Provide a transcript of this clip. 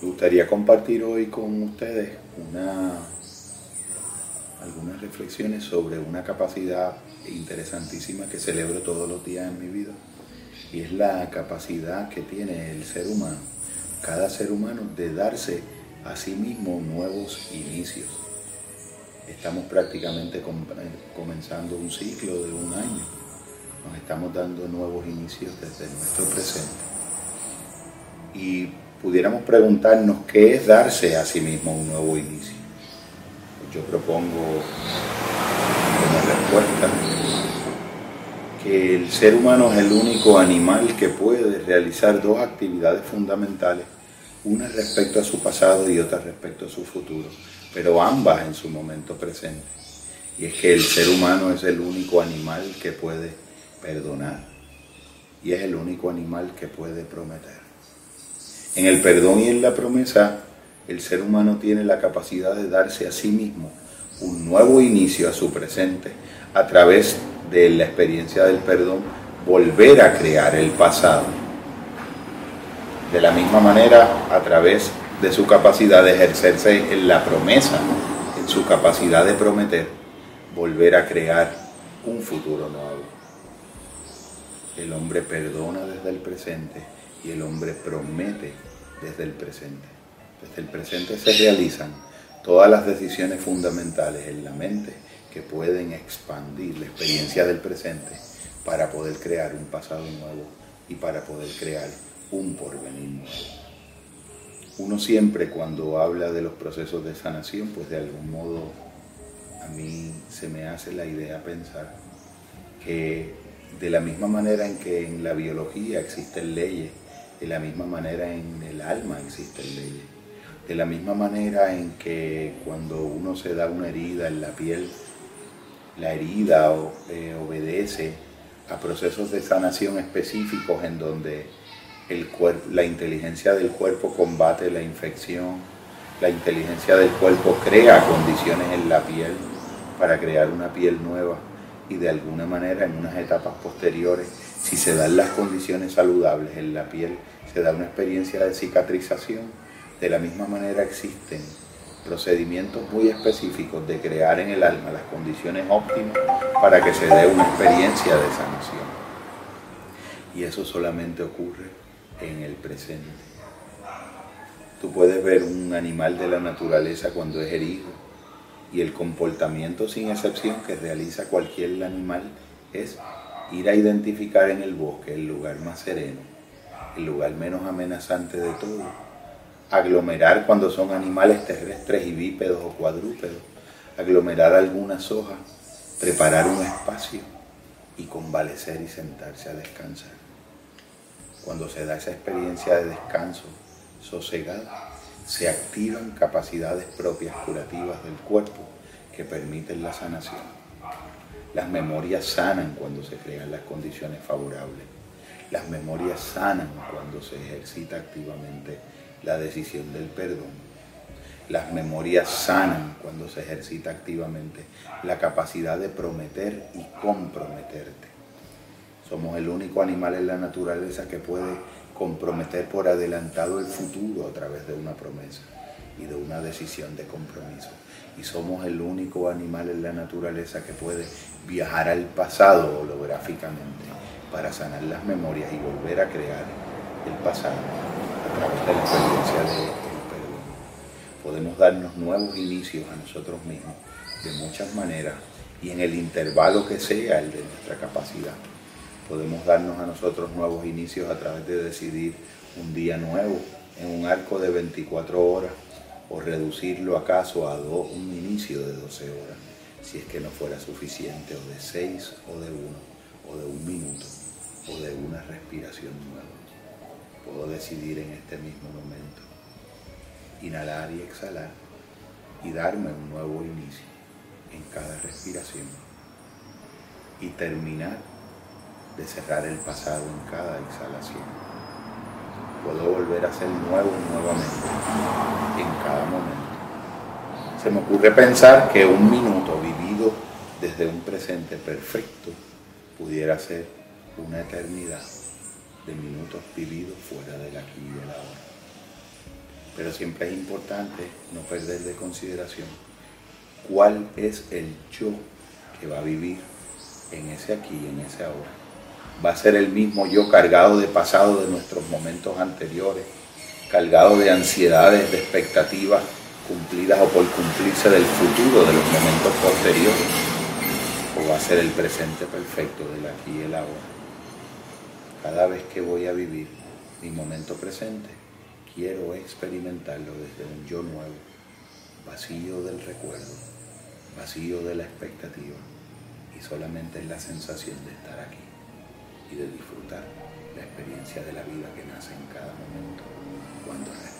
Me gustaría compartir hoy con ustedes una, algunas reflexiones sobre una capacidad interesantísima que celebro todos los días en mi vida y es la capacidad que tiene el ser humano, cada ser humano, de darse a sí mismo nuevos inicios. Estamos prácticamente comenzando un ciclo de un año, nos estamos dando nuevos inicios desde nuestro presente. Y pudiéramos preguntarnos qué es darse a sí mismo un nuevo inicio. Yo propongo como respuesta que el ser humano es el único animal que puede realizar dos actividades fundamentales, una respecto a su pasado y otra respecto a su futuro, pero ambas en su momento presente. Y es que el ser humano es el único animal que puede perdonar y es el único animal que puede prometer. En el perdón y en la promesa, el ser humano tiene la capacidad de darse a sí mismo un nuevo inicio a su presente a través de la experiencia del perdón, volver a crear el pasado. De la misma manera, a través de su capacidad de ejercerse en la promesa, en su capacidad de prometer, volver a crear un futuro nuevo. El hombre perdona desde el presente y el hombre promete desde el presente. Desde el presente se realizan todas las decisiones fundamentales en la mente que pueden expandir la experiencia del presente para poder crear un pasado nuevo y para poder crear un porvenir nuevo. Uno siempre cuando habla de los procesos de sanación, pues de algún modo a mí se me hace la idea pensar que de la misma manera en que en la biología existen leyes, de la misma manera en el alma existen leyes, de la misma manera en que cuando uno se da una herida en la piel, la herida eh, obedece a procesos de sanación específicos en donde el la inteligencia del cuerpo combate la infección, la inteligencia del cuerpo crea condiciones en la piel para crear una piel nueva y de alguna manera en unas etapas posteriores, si se dan las condiciones saludables en la piel, se da una experiencia de cicatrización, de la misma manera existen procedimientos muy específicos de crear en el alma las condiciones óptimas para que se dé una experiencia de sanación. Y eso solamente ocurre en el presente. Tú puedes ver un animal de la naturaleza cuando es herido y el comportamiento sin excepción que realiza cualquier animal es ir a identificar en el bosque el lugar más sereno, el lugar menos amenazante de todo aglomerar cuando son animales terrestres y bípedos o cuadrúpedos, aglomerar algunas hojas, preparar un espacio y convalecer y sentarse a descansar. Cuando se da esa experiencia de descanso sosegada, se activan capacidades propias curativas del cuerpo que permiten la sanación. Las memorias sanan cuando se crean las condiciones favorables. Las memorias sanan cuando se ejercita activamente la decisión del perdón. Las memorias sanan cuando se ejercita activamente la capacidad de prometer y comprometerte. Somos el único animal en la naturaleza que puede comprometer por adelantado el futuro a través de una promesa y de una decisión de compromiso. Y somos el único animal en la naturaleza que puede viajar al pasado holográficamente para sanar las memorias y volver a crear el pasado a través de la experiencia del perdón. Podemos darnos nuevos inicios a nosotros mismos de muchas maneras y en el intervalo que sea el de nuestra capacidad. Podemos darnos a nosotros nuevos inicios a través de decidir un día nuevo en un arco de 24 horas o reducirlo acaso a un inicio de 12 horas, si es que no fuera suficiente, o de 6 o de 1, o de un minuto, o de una respiración nueva puedo decidir en este mismo momento inhalar y exhalar y darme un nuevo inicio en cada respiración y terminar de cerrar el pasado en cada exhalación. Puedo volver a ser nuevo nuevamente en cada momento. Se me ocurre pensar que un minuto vivido desde un presente perfecto pudiera ser una eternidad de minutos vividos fuera del aquí y del ahora. Pero siempre es importante no perder de consideración cuál es el yo que va a vivir en ese aquí, en ese ahora. Va a ser el mismo yo cargado de pasado de nuestros momentos anteriores, cargado de ansiedades, de expectativas cumplidas o por cumplirse del futuro, de los momentos posteriores, o va a ser el presente perfecto del aquí y el ahora. Cada vez que voy a vivir mi momento presente, quiero experimentarlo desde un yo nuevo, vacío del recuerdo, vacío de la expectativa y solamente es la sensación de estar aquí y de disfrutar la experiencia de la vida que nace en cada momento cuando respiro.